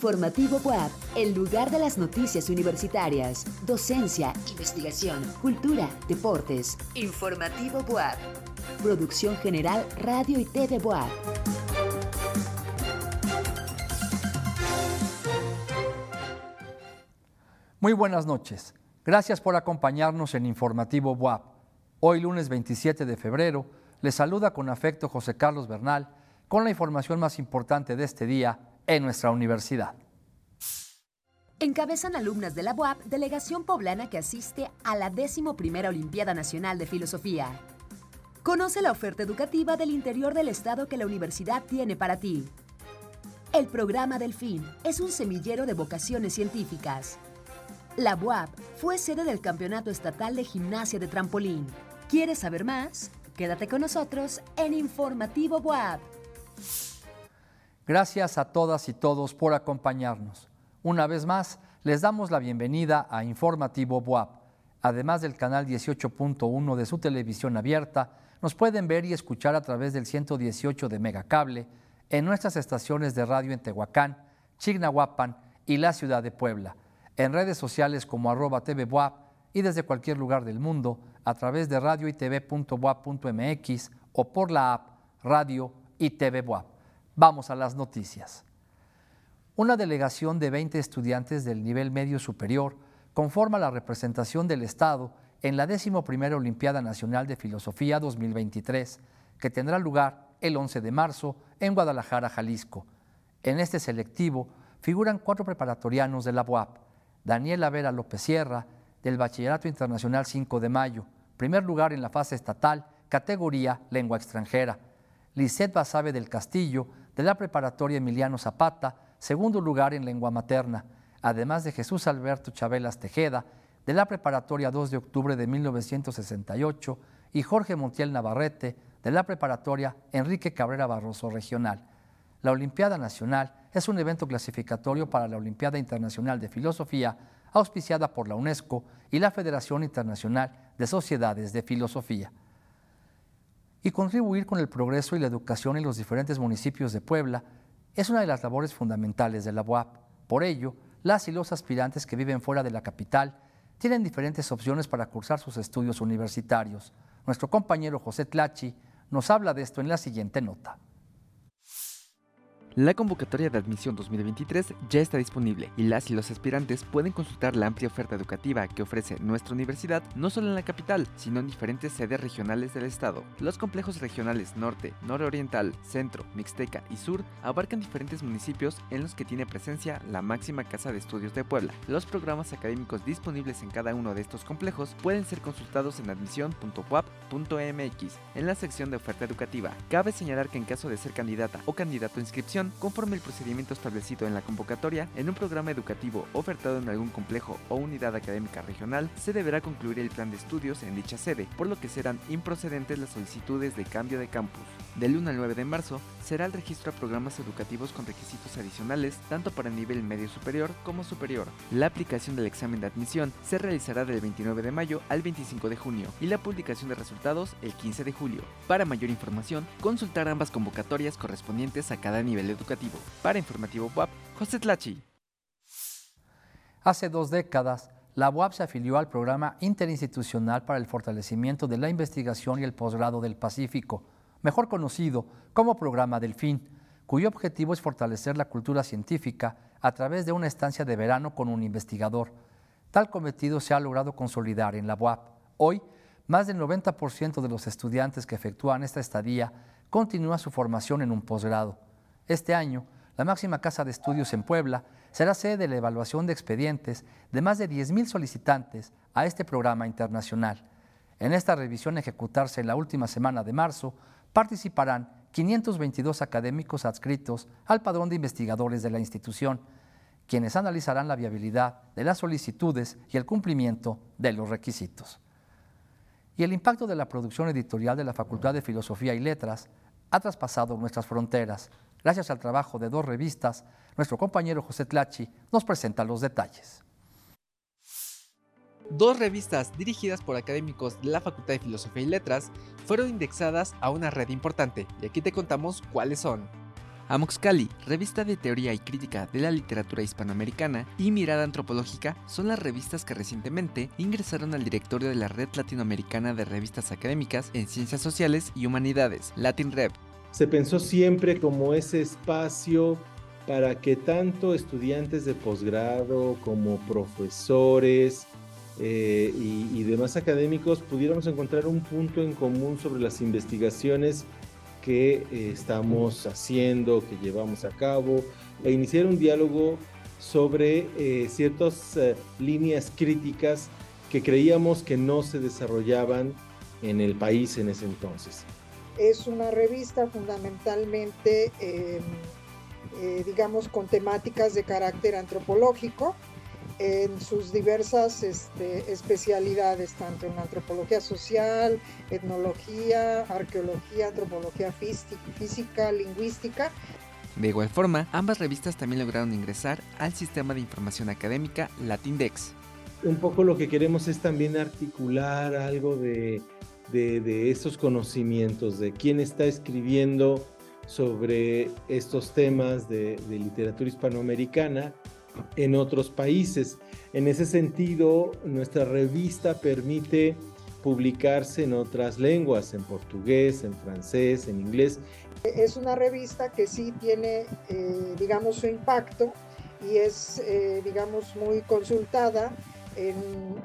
Informativo WAP, el lugar de las noticias universitarias, docencia, investigación, cultura, deportes. Informativo WAP. Producción General Radio y TV WAP. Muy buenas noches. Gracias por acompañarnos en Informativo WAP. Hoy lunes 27 de febrero, les saluda con afecto José Carlos Bernal con la información más importante de este día en nuestra universidad. Encabezan alumnas de la UAP, delegación poblana que asiste a la 11 Olimpiada Nacional de Filosofía. Conoce la oferta educativa del interior del estado que la universidad tiene para ti. El programa Delfín es un semillero de vocaciones científicas. La UAP fue sede del Campeonato Estatal de Gimnasia de Trampolín. ¿Quieres saber más? Quédate con nosotros en Informativo UAP. Gracias a todas y todos por acompañarnos. Una vez más, les damos la bienvenida a Informativo BUAP. Además del canal 18.1 de su televisión abierta, nos pueden ver y escuchar a través del 118 de Megacable en nuestras estaciones de radio en Tehuacán, Chignahuapan y la ciudad de Puebla, en redes sociales como arroba TV y desde cualquier lugar del mundo a través de radio y o por la app Radio y TV. Vamos a las noticias. Una delegación de 20 estudiantes del nivel medio superior conforma la representación del Estado en la 11 Olimpiada Nacional de Filosofía 2023, que tendrá lugar el 11 de marzo en Guadalajara, Jalisco. En este selectivo figuran cuatro preparatorianos de la UAP, Daniela Vera López Sierra, del Bachillerato Internacional 5 de Mayo, primer lugar en la fase estatal, categoría lengua extranjera, Lisette Basabe del Castillo, de la Preparatoria Emiliano Zapata, segundo lugar en lengua materna, además de Jesús Alberto Chabelas Tejeda, de la Preparatoria 2 de octubre de 1968, y Jorge Montiel Navarrete, de la Preparatoria Enrique Cabrera Barroso Regional. La Olimpiada Nacional es un evento clasificatorio para la Olimpiada Internacional de Filosofía, auspiciada por la UNESCO y la Federación Internacional de Sociedades de Filosofía y contribuir con el progreso y la educación en los diferentes municipios de Puebla es una de las labores fundamentales de la UAP. Por ello, las y los aspirantes que viven fuera de la capital tienen diferentes opciones para cursar sus estudios universitarios. Nuestro compañero José Tlachi nos habla de esto en la siguiente nota. La convocatoria de admisión 2023 ya está disponible y las y los aspirantes pueden consultar la amplia oferta educativa que ofrece nuestra universidad no solo en la capital, sino en diferentes sedes regionales del estado. Los complejos regionales norte, nororiental, centro, mixteca y sur abarcan diferentes municipios en los que tiene presencia la máxima casa de estudios de Puebla. Los programas académicos disponibles en cada uno de estos complejos pueden ser consultados en admisión.puap.mx en la sección de oferta educativa. Cabe señalar que en caso de ser candidata o candidato a inscripción, conforme el procedimiento establecido en la convocatoria, en un programa educativo ofertado en algún complejo o unidad académica regional, se deberá concluir el plan de estudios en dicha sede, por lo que serán improcedentes las solicitudes de cambio de campus. Del 1 al 9 de marzo será el registro a programas educativos con requisitos adicionales tanto para nivel medio superior como superior. La aplicación del examen de admisión se realizará del 29 de mayo al 25 de junio y la publicación de resultados el 15 de julio. Para mayor información, consultar ambas convocatorias correspondientes a cada nivel educativo. Para Informativo WAP, José Tlachi. Hace dos décadas, la UAP se afilió al Programa Interinstitucional para el Fortalecimiento de la Investigación y el Posgrado del Pacífico, mejor conocido como Programa Delfín, cuyo objetivo es fortalecer la cultura científica a través de una estancia de verano con un investigador. Tal cometido se ha logrado consolidar en la UAP. Hoy, más del 90% de los estudiantes que efectúan esta estadía continúa su formación en un posgrado. Este año, la máxima casa de estudios en Puebla será sede de la evaluación de expedientes de más de 10.000 solicitantes a este programa internacional. En esta revisión ejecutarse en la última semana de marzo, participarán 522 académicos adscritos al padrón de investigadores de la institución, quienes analizarán la viabilidad de las solicitudes y el cumplimiento de los requisitos. Y el impacto de la producción editorial de la Facultad de Filosofía y Letras ha traspasado nuestras fronteras Gracias al trabajo de dos revistas, nuestro compañero José Tlachi nos presenta los detalles. Dos revistas dirigidas por académicos de la Facultad de Filosofía y Letras fueron indexadas a una red importante y aquí te contamos cuáles son. Amoxcali, revista de teoría y crítica de la literatura hispanoamericana, y Mirada Antropológica son las revistas que recientemente ingresaron al directorio de la Red Latinoamericana de Revistas Académicas en Ciencias Sociales y Humanidades, LatinRev. Se pensó siempre como ese espacio para que tanto estudiantes de posgrado como profesores eh, y, demás académicos pudiéramos encontrar un punto en común sobre las investigaciones que eh, estamos haciendo, que llevamos a cabo, e iniciar un diálogo sobre eh, ciertas líneas críticas que creíamos que no se desarrollaban en el país en ese entonces. Es una revista fundamentalmente em, eh, digamos, con temáticas de carácter antropológico en sus diversas este, especialidades, tanto en antropología social, etnología, arqueología, antropología física, lingüística. De igual forma, ambas revistas también lograron ingresar al sistema de información académica Latindex. Un poco lo que queremos es también articular algo de, de, de esos conocimientos, de quién está escribiendo sobre estos temas de, literatura hispanoamericana en otros países. En ese sentido, nuestra revista permite publicarse en otras lenguas, en portugués, en francés, en inglés. Es una revista que sí tiene, eh, digamos, su impacto y es, eh, digamos, muy consultada en,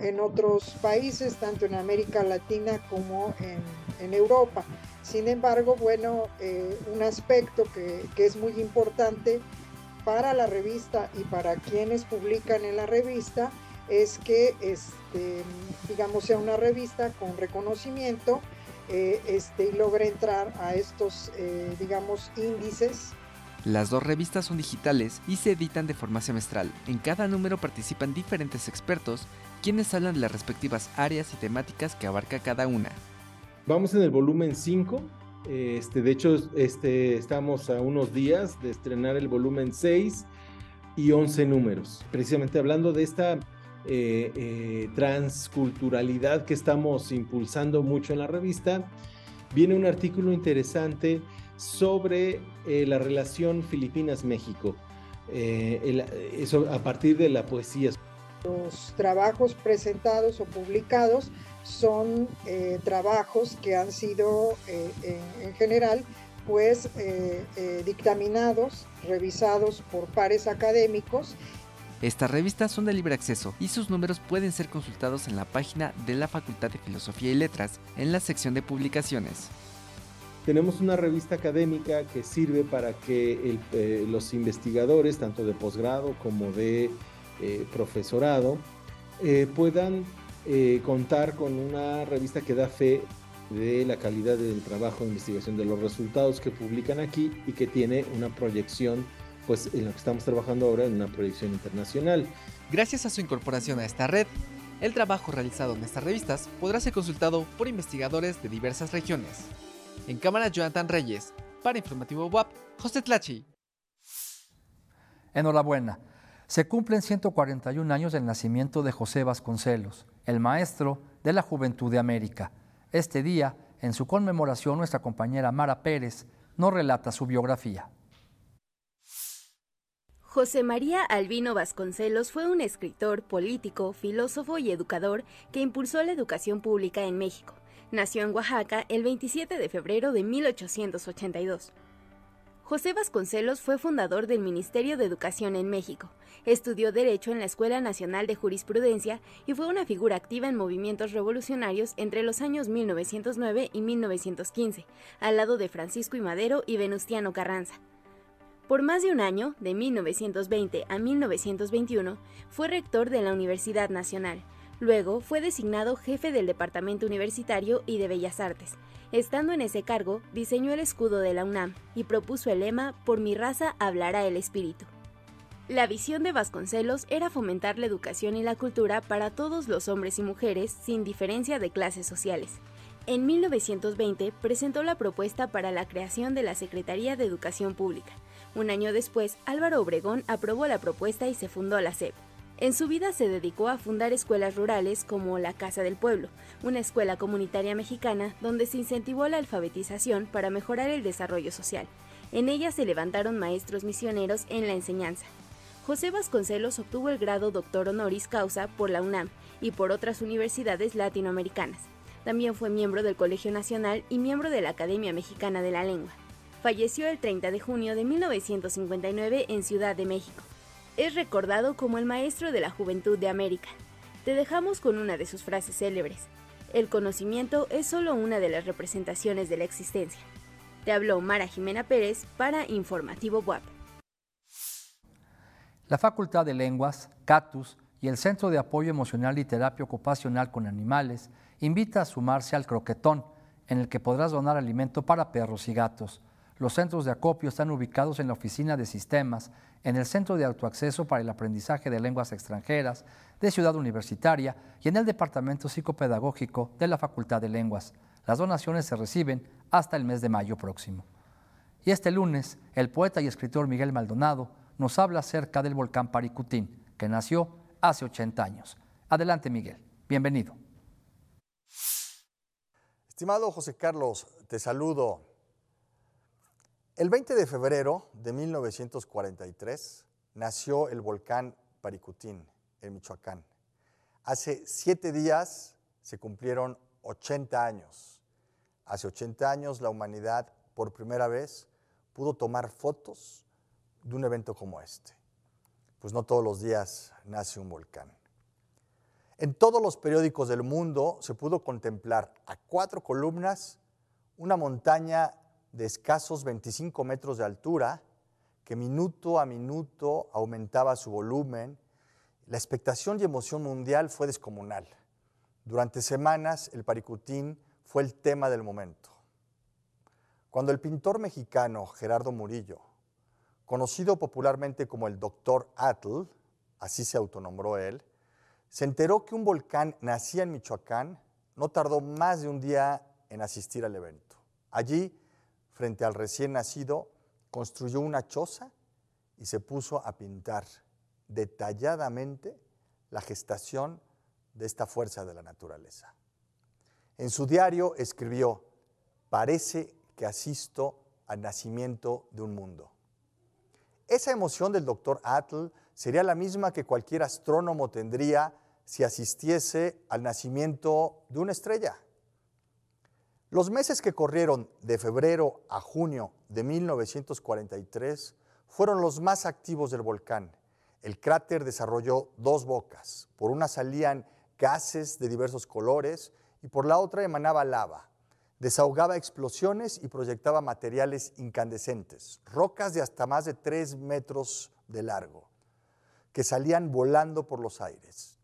en, otros países, tanto en América Latina como en, en Europa. Sin embargo, bueno, eh, un aspecto que, es muy importante para la revista y para quienes publican en la revista es que, este, digamos, sea una revista con reconocimiento eh, este, y logre entrar a estos, eh, digamos, índices. Las dos revistas son digitales y se editan de forma semestral. En cada número participan diferentes expertos, quienes hablan de las respectivas áreas y temáticas que abarca cada una. Vamos en el volumen 5. Este, de hecho, este, estamos a unos días de estrenar el volumen 6 y 11 números. Precisamente hablando de esta eh, eh, transculturalidad que estamos impulsando mucho en la revista, viene un artículo interesante sobre eh, la relación Filipinas-México, eso a partir de la poesía. Los trabajos presentados o publicados son eh, trabajos que han sido eh, en, general pues eh, dictaminados, revisados por pares académicos. Estas revistas son de libre acceso y sus números pueden ser consultados en la página de la Facultad de Filosofía y Letras en la sección de publicaciones. Tenemos una revista académica que sirve para que los investigadores, tanto de posgrado como de profesorado, puedan eh, contar con una revista que da fe de la calidad del trabajo de investigación, de los resultados que publican aquí y que tiene una proyección, pues en lo que estamos trabajando ahora, en una proyección internacional. Gracias a su incorporación a esta red, el trabajo realizado en estas revistas podrá ser consultado por investigadores de diversas regiones. En cámara, Jonathan Reyes. Para Informativo WAP, José Tlachi. Enhorabuena. Se cumplen 141 años del nacimiento de José Vasconcelos, el maestro de la Juventud de América. Este día, en su conmemoración, nuestra compañera Mara Pérez nos relata su biografía. José María Albino Vasconcelos fue un escritor, político, filósofo y educador que impulsó la educación pública en México. Nació en Oaxaca el 27 de febrero de 1882. José Vasconcelos fue fundador del Ministerio de Educación en México. Estudió Derecho en la Escuela Nacional de Jurisprudencia y fue una figura activa en movimientos revolucionarios entre los años 1909 y 1915, al lado de Francisco y Madero y Venustiano Carranza. Por más de un año, de 1920 a 1921, fue rector de la Universidad Nacional. Luego fue designado jefe del Departamento Universitario y de Bellas Artes Estando en ese cargo, diseñó el escudo de la UNAM y propuso el lema Por mi raza hablará el espíritu. La visión de Vasconcelos era fomentar la educación y la cultura para todos los hombres y mujeres sin diferencia de clases sociales. En 1920 presentó la propuesta para la creación de la Secretaría de Educación Pública. Un año después, Álvaro Obregón aprobó la propuesta y se fundó la SEP. En su vida se dedicó a fundar escuelas rurales como la Casa del Pueblo, una escuela comunitaria mexicana donde se incentivó la alfabetización para mejorar el desarrollo social. En ella se levantaron maestros misioneros en la enseñanza. José Vasconcelos obtuvo el grado doctor honoris causa por la UNAM y por otras universidades latinoamericanas. También fue miembro del Colegio Nacional y miembro de la Academia Mexicana de la Lengua. Falleció el 30 de junio de 1959 en Ciudad de México. Es recordado como el maestro de la juventud de América. Te dejamos con una de sus frases célebres. El conocimiento es solo una de las representaciones de la existencia. Te habló Mara Jimena Pérez para Informativo WAP. La Facultad de Lenguas, CATUS y el Centro de Apoyo Emocional y Terapia Ocupacional con Animales invita a sumarse al croquetón, en el que podrás donar alimento para perros y gatos. Los centros de acopio están ubicados en la oficina de sistemas, en el Centro de Autoacceso para el Aprendizaje de Lenguas Extranjeras de Ciudad Universitaria y en el Departamento Psicopedagógico de la Facultad de Lenguas. Las donaciones se reciben hasta el mes de mayo próximo. Y este lunes, el poeta y escritor Miguel Maldonado nos habla acerca del volcán Paricutín, que nació hace 80 años. Adelante, Miguel. Bienvenido. Estimado José Carlos, te saludo. El 20 de febrero de 1943 nació el volcán Paricutín en Michoacán. Hace siete días se cumplieron 80 años. Hace 80 años la humanidad por primera vez pudo tomar fotos de un evento como este. Pues no todos los días nace un volcán. En todos los periódicos del mundo se pudo contemplar a cuatro columnas una montaña de escasos 25 metros de altura que minuto a minuto aumentaba su volumen. La expectación y emoción mundial fue descomunal. Durante semanas el Paricutín fue el tema del momento. Cuando el pintor mexicano Gerardo Murillo, conocido popularmente como el Doctor Atl, así se autonombró él, se enteró que un volcán nacía en Michoacán, no tardó más de un día en asistir al evento. Allí, frente al recién nacido, construyó una choza y se puso a pintar detalladamente la gestación de esta fuerza de la naturaleza. En su diario escribió, parece que asisto al nacimiento de un mundo. Esa emoción del doctor Atl sería la misma que cualquier astrónomo tendría si asistiese al nacimiento de una estrella. Los meses que corrieron de febrero a junio de 1943 fueron los más activos del volcán. El cráter desarrolló dos bocas. Por una salían gases de diversos colores y por la otra emanaba lava. Desahogaba explosiones y proyectaba materiales incandescentes, rocas de hasta más de tres metros de largo, que salían volando por los aires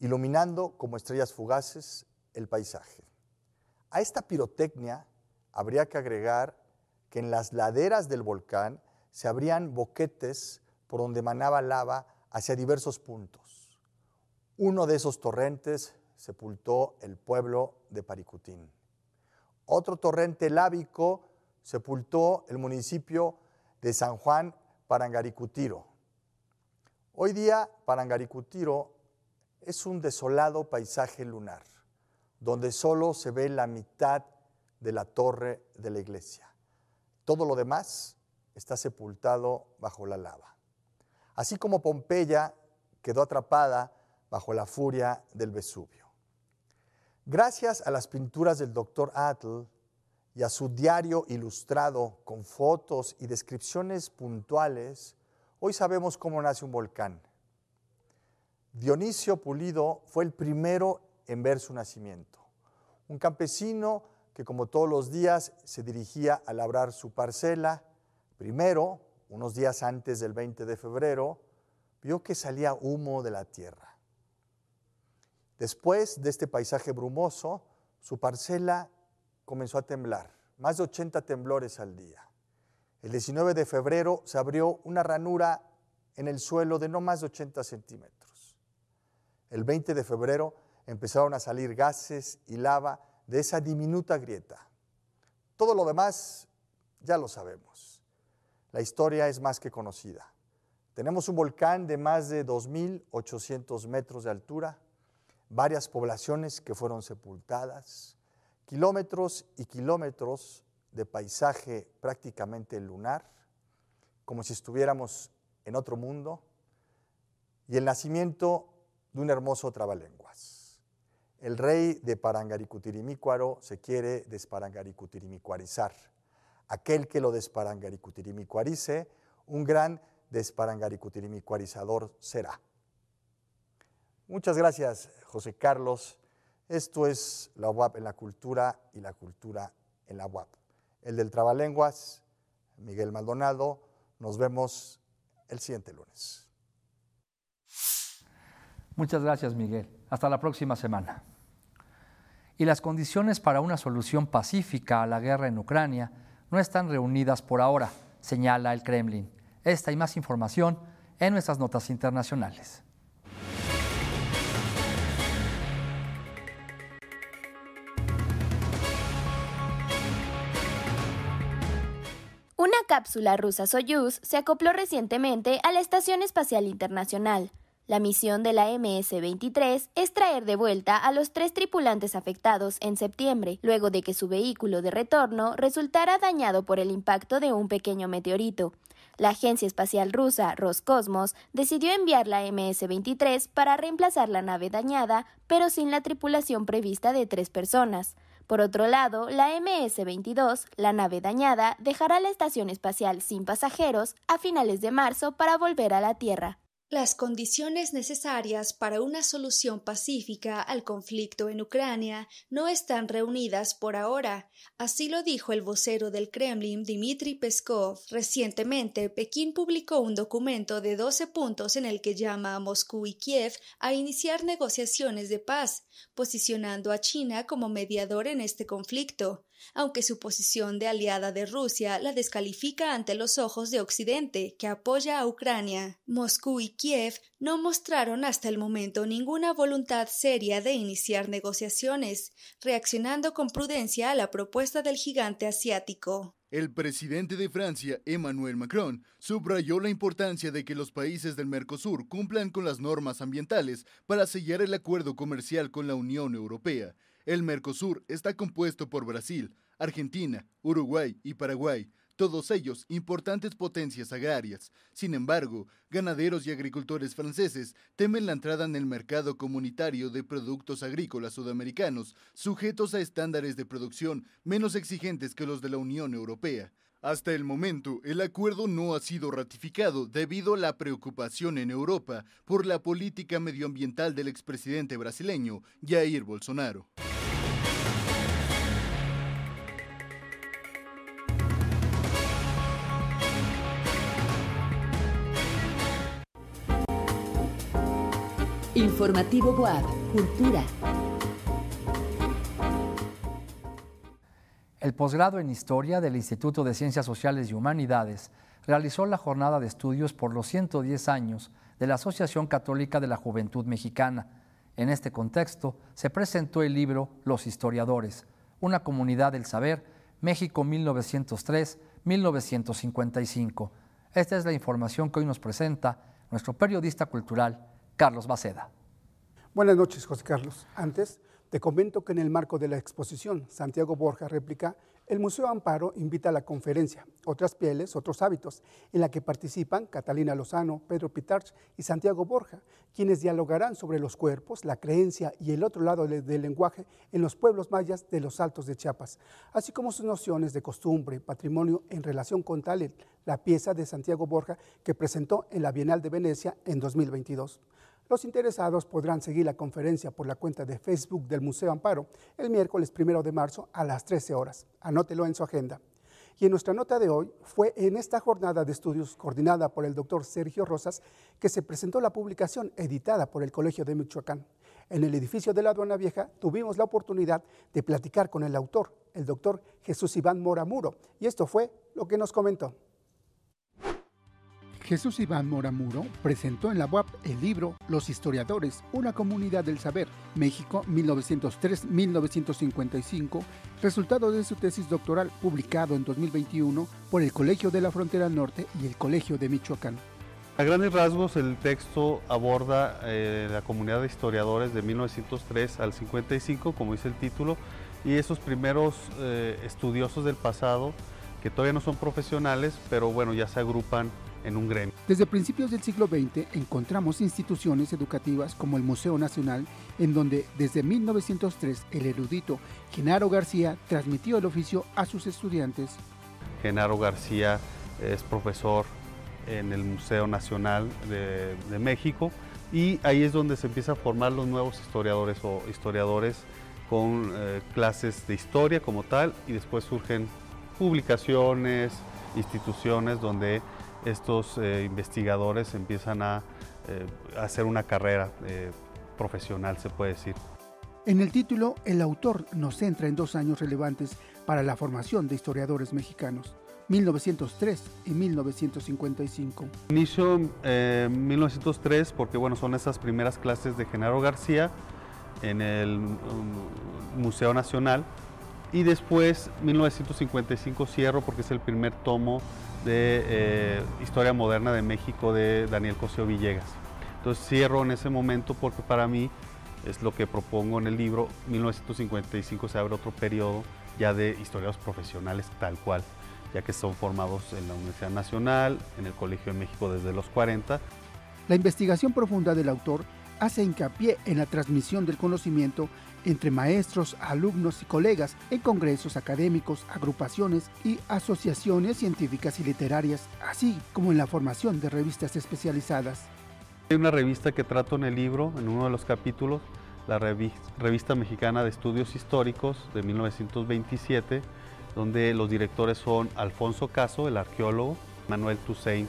iluminando como estrellas fugaces el paisaje. A esta pirotecnia habría que agregar que en las laderas del volcán se abrían boquetes por donde emanaba lava hacia diversos puntos. Uno de esos torrentes sepultó el pueblo de Paricutín. Otro torrente lábico sepultó el municipio de San Juan Parangaricutiro. Hoy día Parangaricutiro es un desolado paisaje lunar, donde solo se ve la mitad de la torre de la iglesia. Todo lo demás está sepultado bajo la lava. Así como Pompeya quedó atrapada bajo la furia del Vesubio. Gracias a las pinturas del doctor Atl y a su diario ilustrado con fotos y descripciones puntuales, hoy sabemos cómo nace un volcán Dionisio Pulido fue el primero en ver su nacimiento. Un campesino que como todos los días se dirigía a labrar su parcela, primero, unos días antes del 20 de febrero, vio que salía humo de la tierra. Después de este paisaje brumoso, su parcela comenzó a temblar, más de 80 temblores al día. El 19 de febrero se abrió una ranura en el suelo de no más de 80 centímetros. El 20 de febrero empezaron a salir gases y lava de esa diminuta grieta. Todo lo demás ya lo sabemos. La historia es más que conocida. Tenemos un volcán de más de 2.800 metros de altura, varias poblaciones que fueron sepultadas, kilómetros y kilómetros de paisaje prácticamente lunar, como si estuviéramos en otro mundo, y el nacimiento de un hermoso trabalenguas. El rey de Parangaricutirimícuaro se quiere desparangaricutirimícuarizar. Aquel que lo desparangaricutirimícuarice, un gran desparangaricutirimícuarizador será. Muchas gracias, José Carlos. Esto es la UAP en la cultura y la cultura en la UAP. El del Trabalenguas, Miguel Maldonado. Nos vemos el siguiente lunes. Muchas gracias, Miguel. Hasta la próxima semana. Y las condiciones para una solución pacífica a la guerra en Ucrania no están reunidas por ahora, señala el Kremlin. Esta y más información en nuestras notas internacionales. Una cápsula rusa Soyuz se acopló recientemente a la Estación Espacial Internacional. La misión de la MS-23 es traer de vuelta a los tres tripulantes afectados en septiembre, luego de que su vehículo de retorno resultara dañado por el impacto de un pequeño meteorito. La agencia espacial rusa Roscosmos decidió enviar la MS-23 para reemplazar la nave dañada, pero sin la tripulación prevista de tres personas. Por otro lado, la MS-22, la nave dañada, dejará la estación espacial sin pasajeros a finales de marzo para volver a la Tierra. Las condiciones necesarias para una solución pacífica al conflicto en Ucrania no están reunidas por ahora, así lo dijo el vocero del Kremlin Dmitry Peskov. Recientemente, Pekín publicó un documento de 12 puntos en el que llama a Moscú y Kiev a iniciar negociaciones de paz, posicionando a China como mediador en este conflicto aunque su posición de aliada de Rusia la descalifica ante los ojos de Occidente, que apoya a Ucrania. Moscú y Kiev no mostraron hasta el momento ninguna voluntad seria de iniciar negociaciones, reaccionando con prudencia a la propuesta del gigante asiático. El presidente de Francia, Emmanuel Macron, subrayó la importancia de que los países del Mercosur cumplan con las normas ambientales para sellar el acuerdo comercial con la Unión Europea. El Mercosur está compuesto por Brasil, Argentina, Uruguay y Paraguay, todos ellos importantes potencias agrarias. Sin embargo, ganaderos y agricultores franceses temen la entrada en el mercado comunitario de productos agrícolas sudamericanos, sujetos a estándares de producción menos exigentes que los de la Unión Europea. Hasta el momento, el acuerdo no ha sido ratificado debido a la preocupación en Europa por la política medioambiental del expresidente brasileño Jair Bolsonaro. Informativo Boab, Cultura. El posgrado en Historia del Instituto de Ciencias Sociales y Humanidades realizó la jornada de estudios por los 110 años de la Asociación Católica de la Juventud Mexicana. En este contexto se presentó el libro Los Historiadores, una comunidad del saber, México 1903-1955. Esta es la información que hoy nos presenta nuestro periodista cultural, Carlos Baceda. Buenas noches, José Carlos. Antes, te comento que en el marco de la exposición Santiago Borja réplica, el Museo Amparo invita a la conferencia Otras pieles, otros hábitos, en la que participan Catalina Lozano, Pedro Pitarch y Santiago Borja, quienes dialogarán sobre los cuerpos, la creencia y el otro lado del lenguaje en los pueblos mayas de los Altos de Chiapas, así como sus nociones de costumbre, patrimonio en relación con tal la pieza de Santiago Borja que presentó en la Bienal de Venecia en 2022. Los interesados podrán seguir la conferencia por la cuenta de Facebook del Museo Amparo el miércoles primero de marzo a las 13 horas. Anótelo en su agenda. Y en nuestra nota de hoy fue en esta jornada de estudios coordinada por el doctor Sergio Rosas que se presentó la publicación editada por el Colegio de Michoacán. En el edificio de la Aduana Vieja tuvimos la oportunidad de platicar con el autor, el doctor Jesús Iván Moramuro, y esto fue lo que nos comentó. Jesús Iván Moramuro presentó en la UAP el libro Los Historiadores, una comunidad del saber, México 1903-1955, resultado de su tesis doctoral publicado en 2021 por el Colegio de la Frontera Norte y el Colegio de Michoacán. A grandes rasgos, el texto aborda eh, la comunidad de historiadores de 1903 al 55, como dice el título, y esos primeros eh, estudiosos del pasado que todavía no son profesionales, pero bueno, ya se agrupan en un gremio. Desde principios del siglo XX encontramos instituciones educativas como el Museo Nacional, en donde desde 1903 el erudito Genaro García transmitió el oficio a sus estudiantes. Genaro García es profesor en el Museo Nacional de, de México y ahí es donde se empieza a formar los nuevos historiadores o historiadores con eh, clases de historia como tal y después surgen publicaciones, instituciones donde estos eh, investigadores empiezan a, eh, hacer una carrera profesional, se puede decir. En el título, el autor nos centra en dos años relevantes para la formación de historiadores mexicanos. 1903 y 1955. Inicio en 1903 porque bueno, son esas primeras clases de Genaro García en el um, Museo Nacional y después 1955 cierro porque es el primer tomo de eh, Historia Moderna de México de Daniel Cosío Villegas. Entonces cierro en ese momento porque para mí es lo que propongo en el libro, 1955 se abre otro periodo ya de historiadores profesionales tal cual, ya que son formados en la Universidad Nacional, en el Colegio de México desde los 40. La investigación profunda del autor hace hincapié en la transmisión del conocimiento entre maestros, alumnos y colegas en congresos académicos, agrupaciones y asociaciones científicas y literarias, así como en la formación de revistas especializadas. Hay una revista que trato en el libro, en uno de los capítulos, la Revista Mexicana de Estudios Históricos de 1927, donde los directores son Alfonso Caso, el arqueólogo, Manuel Toussaint,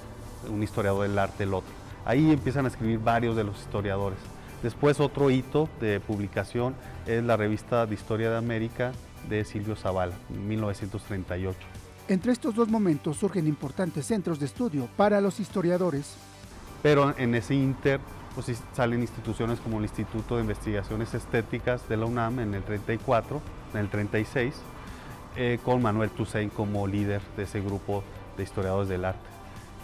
un historiador del arte, el otro. Ahí empiezan a escribir varios de los historiadores. Después otro hito de publicación es la revista de Historia de América de Silvio Zavala, 1938. Entre estos dos momentos surgen importantes centros de estudio para los historiadores. Pero en ese inter pues, salen instituciones como el Instituto de Investigaciones Estéticas de la UNAM en el 34, en el 36, eh, con Manuel Toussaint como líder de ese grupo de historiadores del arte.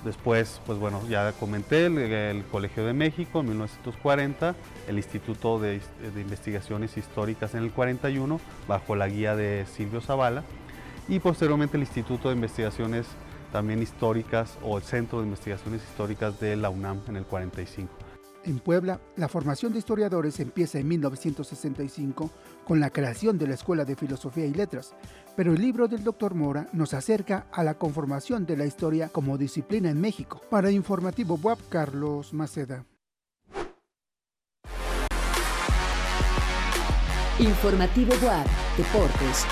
Después, pues bueno, ya comenté, el, Colegio de México en 1940, el Instituto de, Investigaciones Históricas en el 41, bajo la guía de Silvio Zavala, y posteriormente el Instituto de Investigaciones también históricas o el Centro de Investigaciones Históricas de la UNAM en el 45. En Puebla, la formación de historiadores empieza en 1965 con la creación de la Escuela de Filosofía y Letras, pero el libro del Dr. Mora nos acerca a la conformación de la historia como disciplina en México. Para Informativo WAP, Carlos Maceda. Informativo WAP, Deportes.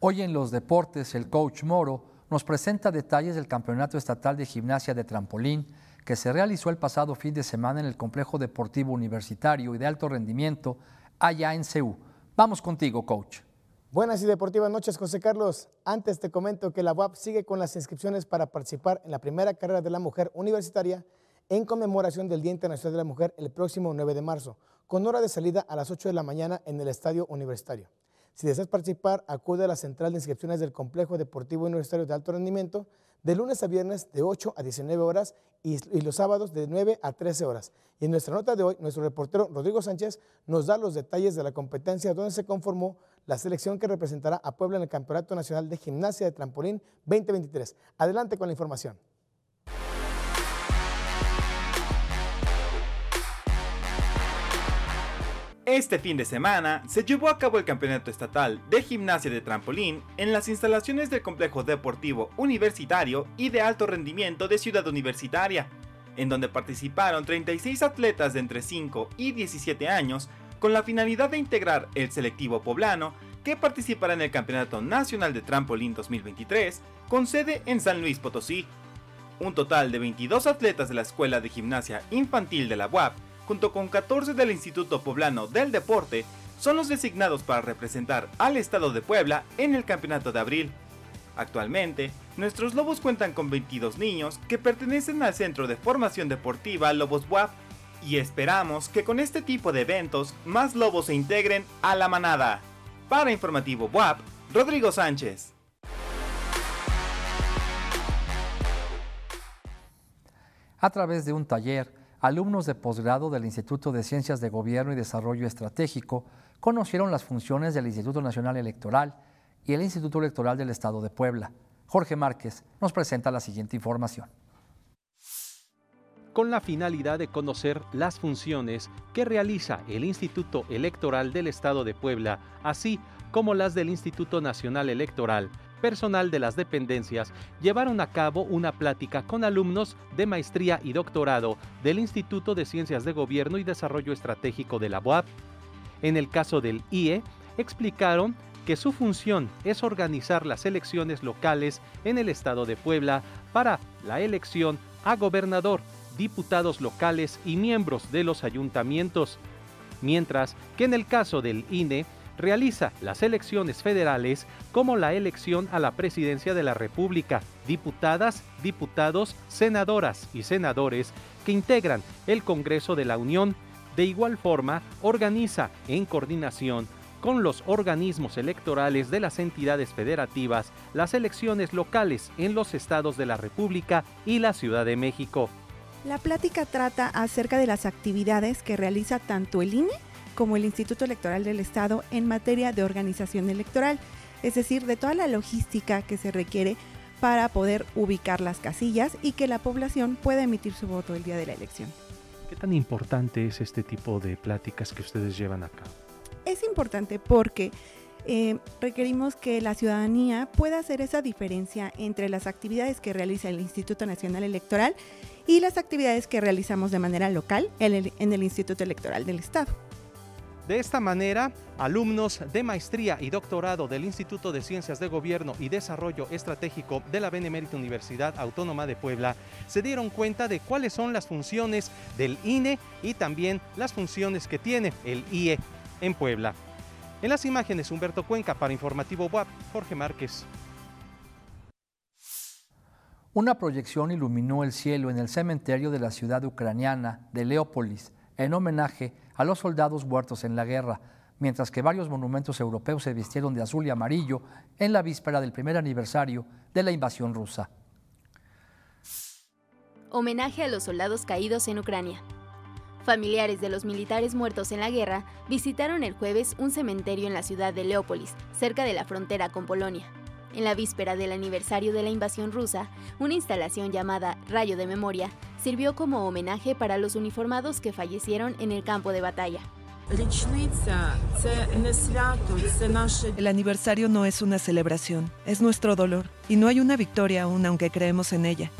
Hoy en los deportes, el coach Moro nos presenta detalles del Campeonato Estatal de Gimnasia de Trampolín que se realizó el pasado fin de semana en el Complejo Deportivo Universitario y de Alto Rendimiento allá en CEU. Vamos contigo, coach. Buenas y deportivas noches, José Carlos. Antes te comento que la UAP sigue con las inscripciones para participar en la primera carrera de la mujer universitaria en conmemoración del Día Internacional de la Mujer el próximo 9 de marzo, con hora de salida a las 8 de la mañana en el Estadio Universitario. Si deseas participar, acude a la central de inscripciones del Complejo Deportivo Universitario de Alto Rendimiento de lunes a viernes de 8 a 19 horas y, los sábados de 9 a 13 horas. Y en nuestra nota de hoy, nuestro reportero Rodrigo Sánchez nos da los detalles de la competencia donde se conformó la selección que representará a Puebla en el Campeonato Nacional de Gimnasia de Trampolín 2023. Adelante con la información. Este fin de semana se llevó a cabo el Campeonato Estatal de Gimnasia de Trampolín en las instalaciones del Complejo Deportivo Universitario y de Alto Rendimiento de Ciudad Universitaria, en donde participaron 36 atletas de entre 5 y 17 años con la finalidad de integrar el selectivo poblano que participará en el Campeonato Nacional de Trampolín 2023 con sede en San Luis Potosí. Un total de 22 atletas de la Escuela de Gimnasia Infantil de la UAP junto con 14 del Instituto Poblano del Deporte, son los designados para representar al Estado de Puebla en el Campeonato de Abril. Actualmente, nuestros Lobos cuentan con 22 niños que pertenecen al Centro de Formación Deportiva Lobos WAP y esperamos que con este tipo de eventos más lobos se integren a la manada. Para Informativo WAP, Rodrigo Sánchez. A través de un taller, alumnos de posgrado del Instituto de Ciencias de Gobierno y Desarrollo Estratégico conocieron las funciones del Instituto Nacional Electoral y el Instituto Electoral del Estado de Puebla. Jorge Márquez nos presenta la siguiente información con la finalidad de conocer las funciones que realiza el Instituto Electoral del Estado de Puebla, así como las del Instituto Nacional Electoral. Personal de las dependencias llevaron a cabo una plática con alumnos de maestría y doctorado del Instituto de Ciencias de Gobierno y Desarrollo Estratégico de la UAP. En el caso del IE, explicaron que su función es organizar las elecciones locales en el estado de Puebla para la elección a gobernador, diputados locales y miembros de los ayuntamientos, mientras que en el caso del INE realiza las elecciones federales como la elección a la presidencia de la República, diputadas, diputados, senadoras y senadores que integran el Congreso de la Unión. De igual forma, organiza en coordinación con los organismos electorales de las entidades federativas las elecciones locales en los estados de la República y la Ciudad de México. La plática trata acerca de las actividades que realiza tanto el INE como el Instituto Electoral del Estado en materia de organización electoral, es decir, de toda la logística que se requiere para poder ubicar las casillas y que la población pueda emitir su voto el día de la elección. ¿Qué tan importante es este tipo de pláticas que ustedes llevan a cabo? Es importante porque eh, requerimos que la ciudadanía pueda hacer esa diferencia entre las actividades que realiza el Instituto Nacional Electoral y las actividades que realizamos de manera local en el, en el Instituto Electoral del Estado. De esta manera, alumnos de maestría y doctorado del Instituto de Ciencias de Gobierno y Desarrollo Estratégico de la Benemérita Universidad Autónoma de Puebla se dieron cuenta de cuáles son las funciones del INE y también las funciones que tiene el IE en Puebla. En las imágenes, Humberto Cuenca para Informativo WAP, Jorge Márquez. Una proyección iluminó el cielo en el cementerio de la ciudad ucraniana de Leópolis en homenaje a los soldados muertos en la guerra, mientras que varios monumentos europeos se vistieron de azul y amarillo en la víspera del primer aniversario de la invasión rusa. Homenaje a los soldados caídos en Ucrania. Familiares de los militares muertos en la guerra visitaron el jueves un cementerio en la ciudad de Leópolis, cerca de la frontera con Polonia. En la víspera del aniversario de la invasión rusa, una instalación llamada Rayo de Memoria sirvió como homenaje para los uniformados que fallecieron en el campo de batalla. El aniversario no es una celebración, es nuestro dolor, y no hay una victoria aún aunque creemos en ella.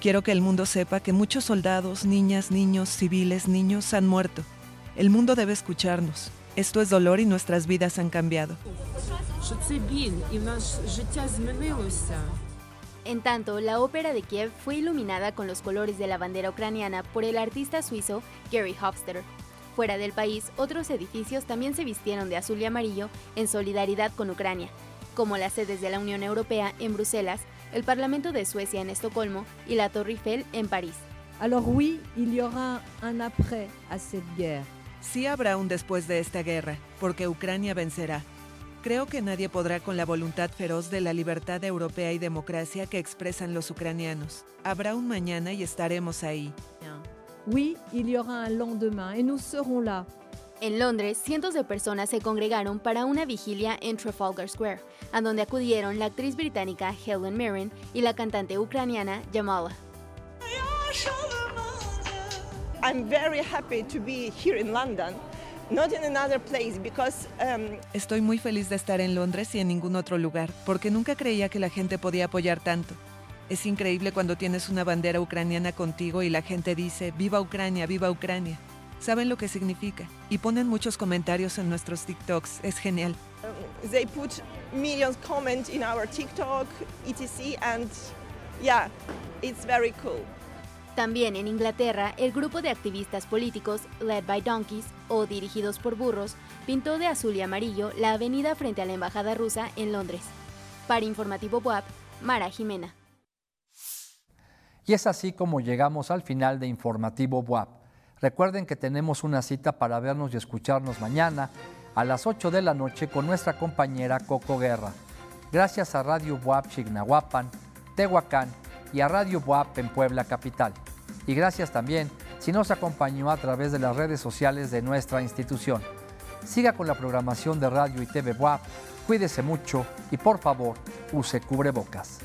Quiero que el mundo sepa que muchos soldados, niñas, niños, civiles, niños han muerto. El mundo debe escucharnos. Esto es dolor y nuestras vidas han cambiado. En tanto, la ópera de Kiev fue iluminada con los colores de la bandera ucraniana por el artista suizo Gary Hofstadter. Fuera del país, otros edificios también se vistieron de azul y amarillo en solidaridad con Ucrania, como las sedes de la Unión Europea en Bruselas, el Parlamento de Suecia en Estocolmo y la Torre Eiffel en París. Alors oui, il y aura un après à cette guerre. Sí habrá un después de esta guerra, porque Ucrania vencerá. Creo que nadie podrá con la voluntad feroz de la libertad europea y democracia que expresan los ucranianos. Habrá un mañana y estaremos ahí. Oui, il y aura un lendemain et nous serons là. En Londres, cientos de personas se congregaron para una vigilia en Trafalgar Square, a donde acudieron la actriz británica Helen Mirren y la cantante ucraniana Jamala. Estoy muy feliz de estar en Londres y en ningún otro lugar, porque nunca creía que la gente podía apoyar tanto. Es increíble cuando tienes una bandera ucraniana contigo y la gente dice, viva Ucrania, viva Ucrania. Saben lo que significa y ponen muchos comentarios en nuestros TikToks. Es genial. um, they put millions comment in our TikTok, etc. And yeah, it's very cool. También en Inglaterra, el grupo de activistas políticos Led by Donkeys o Dirigidos por Burros pintó de azul y amarillo la avenida frente a la embajada rusa en Londres. Para Informativo WAP, Mara Jimena. Y es así como llegamos al final de Informativo WAP. Recuerden que tenemos una cita para vernos y escucharnos mañana a las 8 de la noche con nuestra compañera Coco Guerra. Gracias a Radio Buap Chignahuapan, Tehuacán y a Radio Buap en Puebla Capital. Y gracias también si nos acompañó a través de las redes sociales de nuestra institución. Siga con la programación de Radio y TV Buap, cuídese mucho y por favor use cubrebocas.